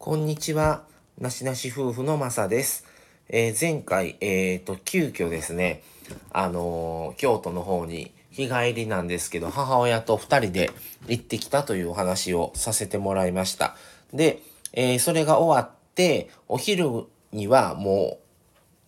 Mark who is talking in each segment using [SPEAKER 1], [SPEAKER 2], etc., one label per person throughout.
[SPEAKER 1] こんにちは。なしなし夫婦のまさです。えー前回、えっ、と、急遽ですね、あのー京都の方に日帰りなんですけど、母親と二人で行ってきたというお話をさせてもらいました。で、えそれが終わって、お昼にはも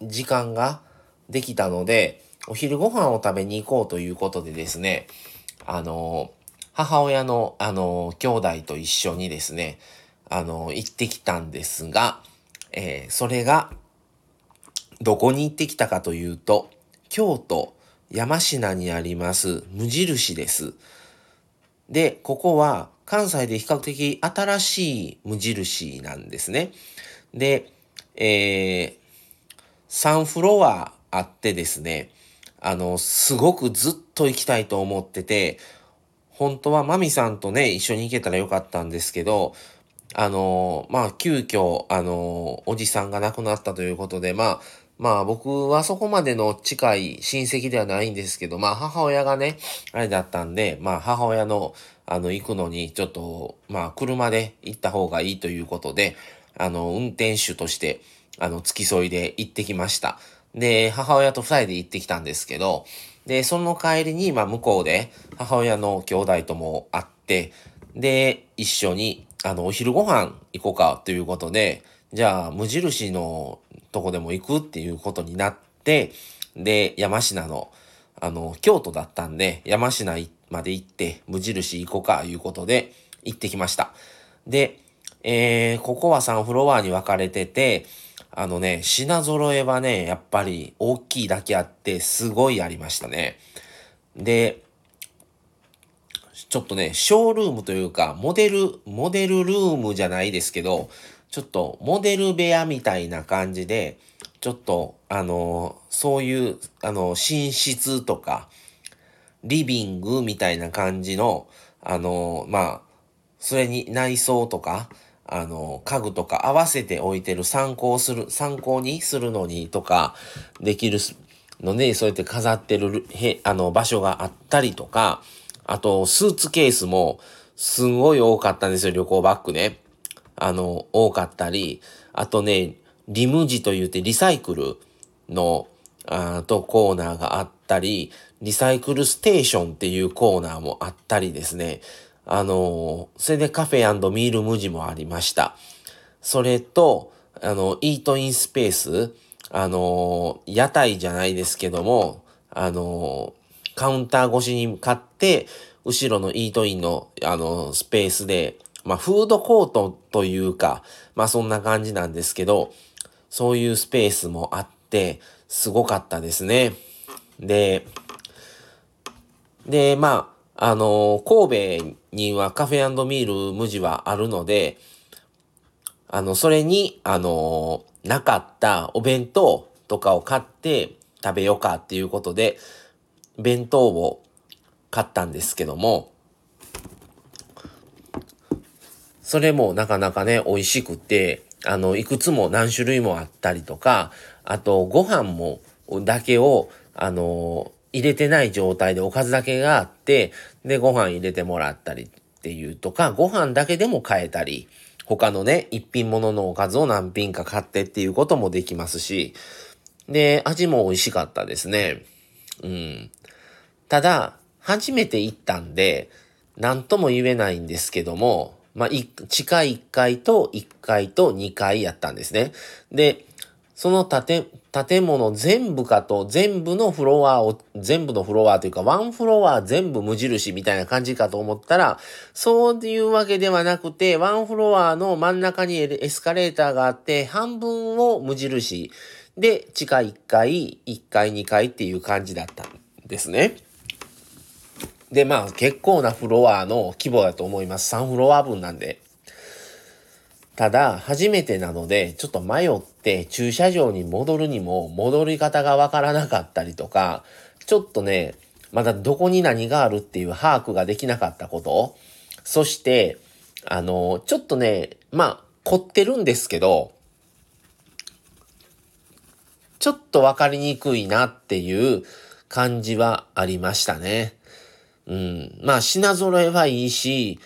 [SPEAKER 1] う時間ができたので、お昼ご飯を食べに行こうということでですね、あの、母親の、あの、兄弟と一緒にですね、あの、行ってきたんですが、えーそれが、どこに行ってきたかというと、京都山科にあります無印です。で、ここは関西で比較的新しい無印なんですね。で、えー3フロアあってですね、あの、すごくずっと行きたいと思ってて、本当はマミさんとね、一緒に行けたらよかったんですけど、あの、まあ、急遽、あの、おじさんが亡くなったということで、まあ、まあ僕はそこまでの近い親戚ではないんですけど、まあ母親がね、あれだったんで、まあ母親の、あの、行くのにちょっと、まあ車で行った方がいいということで、あの、運転手として、あの、付き添いで行ってきました。で、母親と二人で行ってきたんですけど、で、その帰りに、まあ向こうで母親の兄弟とも会って、で、一緒に、あの、お昼ご飯行こうかということで、じゃあ、無印のとこでも行くっていうことになって、で、山科の、あの、京都だったんで、山科まで行って、無印行こうか、いうことで、行ってきました。で、えー、ここは3フロアに分かれてて、あのね、品揃えはね、やっぱり大きいだけあって、すごいありましたね。で、ちょっとね、ショールームというか、モデル、モデルルームじゃないですけど、ちょっとモデル部屋みたいな感じで、ちょっと、あの、そういう、あの、寝室とか、リビングみたいな感じの、あの、まあ、それに内装とか、あの、家具とか合わせて置いてる参考する、参考にするのにとか、できるので、そうやって飾ってるへ、あの、場所があったりとか、あと、スーツケースも、すごい多かったんですよ、旅行バッグね。あの、多かったり、あとね、リムジと言ってリサイクルの、あとコーナーがあったり、リサイクルステーションっていうコーナーもあったりですね。あのそれでカフェミール無地もありました。それと、あの、イートインスペース、あの屋台じゃないですけども、あのカウンター越しに向かって、後ろのイートインの、あの、スペースで、まあ、フードコートというか、まあ、そんな感じなんですけど、そういうスペースもあって、すごかったですね。で、で、まあ、あの、神戸にはカフェミール無地はあるので、あの、それに、あの、なかったお弁当とかを買って食べようかっていうことで、弁当を買ったんですけども、それもなかなかね、美味しくて、あの、いくつも何種類もあったりとか、あと、ご飯も、だけを、あの、入れてない状態でおかずだけがあって、で、ご飯入れてもらったりっていうとか、ご飯だけでも買えたり、他のね、一品物のおかずを何品か買ってっていうこともできますし、で、味も美味しかったですね。うん。ただ、初めて行ったんで、何とも言えないんですけども、まあ、地下1階と1階と2階やったんですね。で、その建、建物全部かと、全部のフロアを、全部のフロアというか、ワンフロア全部無印みたいな感じかと思ったら、そういうわけではなくて、ワンフロアの真ん中にエスカレーターがあって、半分を無印。で、地下1階、1階、2階っていう感じだったんですね。で、まあ結構なフロアの規模だと思います。3フロア分なんで。ただ、初めてなので、ちょっと迷って駐車場に戻るにも戻り方がわからなかったりとか、ちょっとね、まだどこに何があるっていう把握ができなかったこと。そして、あの、ちょっとね、まあ、凝ってるんですけど、ちょっとわかりにくいなっていう感じはありましたね。うん。まあ、品揃えはいいし、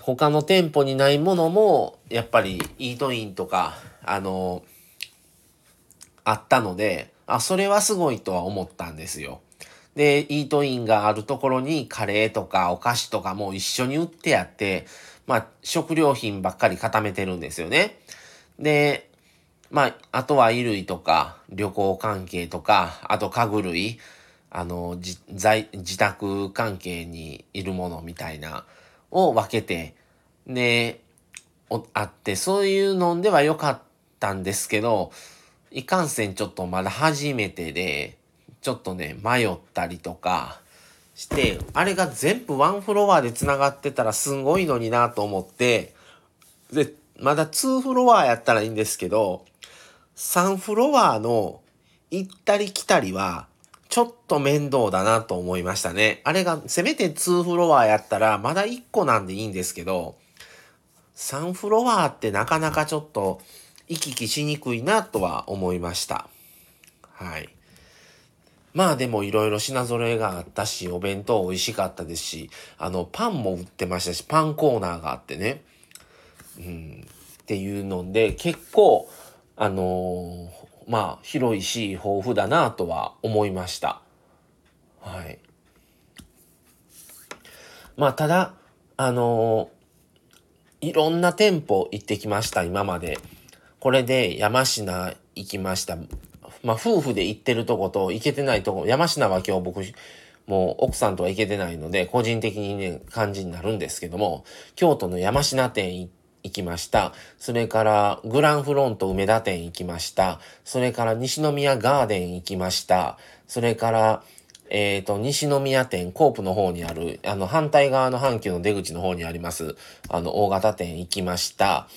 [SPEAKER 1] 他の店舗にないものも、やっぱりイートインとか、あの、あったので、あ、それはすごいとは思ったんですよ。で、イートインがあるところにカレーとかお菓子とかも一緒に売ってやって、まあ、食料品ばっかり固めてるんですよね。で、まあ、あとは衣類とか、旅行関係とか、あと家具類、あの、自自宅関係にいるものみたいな、を分けて、で、あって、そういうのでは良かったんですけど、いかんせんちょっとまだ初めてで、ちょっとね、迷ったりとかして、あれが全部ワンフロアで繋がってたらすごいのになと思って、で、まだ2フロアやったらいいんですけど、3フロアの行ったり来たりは、ちょっと面倒だなと思いましたね。あれが、せめて2フロアやったら、まだ1個なんでいいんですけど、3フロアってなかなかちょっと行き来しにくいなとは思いました。はい。まあでもいろいろ品揃えがあったし、お弁当美味しかったですし、あの、パンも売ってましたし、パンコーナーがあってね。うん、っていうので、結構、あのー、まあ、広いし、豊富だなとは思いました。はい。まあ、ただ、あのー、いろんな店舗行ってきました、今まで。これで山科行きました。まあ、夫婦で行ってるとこと行けてないとこ、山科は今日僕、もう奥さんとは行けてないので、個人的にね、感じになるんですけども、京都の山科店行って行きました。それからグランフロント梅田店行きました。それから西宮ガーデン行きました。それから、えっ、ー、と、西宮店、コープの方にある、あの、反対側の阪急の出口の方にあります、あの、大型店行きました。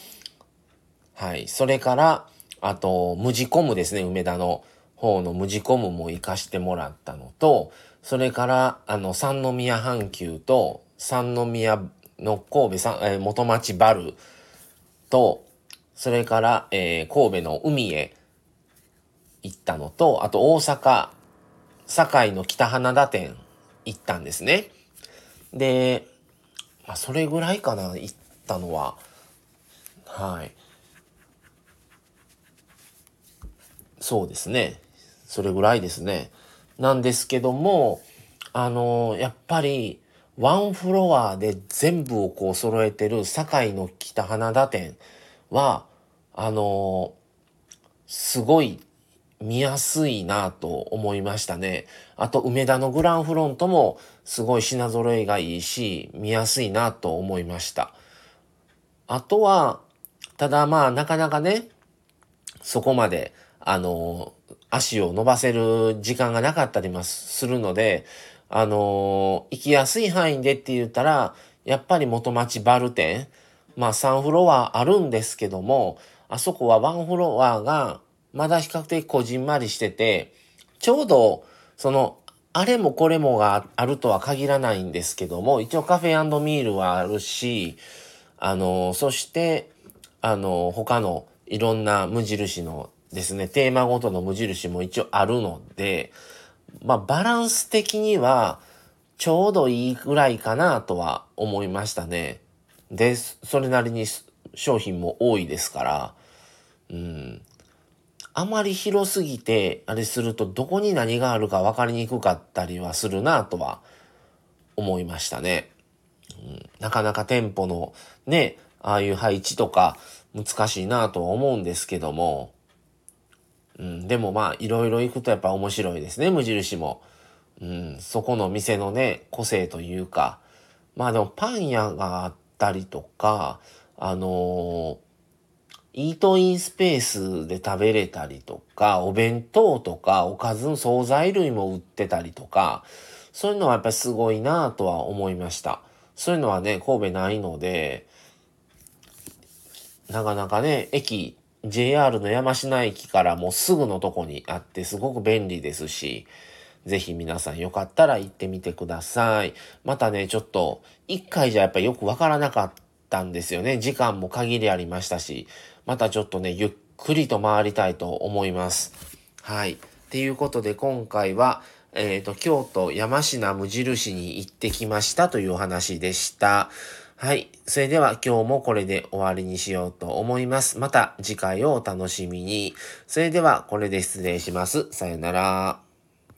[SPEAKER 1] はい。それから、あと、無地コムですね、梅田の方の無地コムも行かしてもらったのと、それから、あの、三宮阪急と三宮の神戸さん、えー、元町バルと、それから、えー、神戸の海へ行ったのと、あと大阪、堺の北花田店行ったんですね。で、まあ、それぐらいかな、行ったのは。はい。そうですね。それぐらいですね。なんですけども、あのやっぱり、ワンフロアで全部をこう揃えてる堺の北花田店は、あの、すごい見やすいなと思いましたね。あと、梅田のグランフロントもすごい品揃えがいいし、見やすいなと思いました。あとは、ただまあ、なかなかね、そこまで、あの、足を伸ばせる時間がなかったりもするので、あのー、行きやすい範囲でって言ったら、やっぱり元町バル店、まあ3フロアあるんですけども、あそこは1フロアがまだ比較的こじんまりしてて、ちょうど、その、あれもこれもがあるとは限らないんですけども、一応カフェミールはあるし、あの、そして、あの、他のいろんな無印のですね、テーマごとの無印も一応あるので、まあ、バランス的には、ちょうどいいぐらいかなとは思いましたね。で、それなりに商品も多いですから、うん。あまり広すぎて、あれするとどこに何があるか分かりにくかったりはするなとは思いましたね。うん、なかなか店舗のね、ああいう配置とか難しいなとは思うんですけども、うん、でもまあ、いろいろ行くとやっぱ面白いですね、無印も。うん、そこの店のね、個性というか。まあでもパン屋があったりとか、あのー、イートインスペースで食べれたりとか、お弁当とか、おかずの惣菜類も売ってたりとか、そういうのはやっぱりすごいなとは思いました。そういうのはね、神戸ないので、なかなかね、駅 JR の山科駅からもうすぐのとこにあってすごく便利ですし、ぜひ皆さんよかったら行ってみてください。またね、ちょっと一回じゃやっぱよくわからなかったんですよね。時間も限りありましたし、またちょっとね、ゆっくりと回りたいと思います。はい。っていうことで今回は、えっ、ー、と、京都山科無印に行ってきましたというお話でした。はい。それでは今日もこれで終わりにしようと思います。また次回をお楽しみに。それではこれで失礼します。さよなら。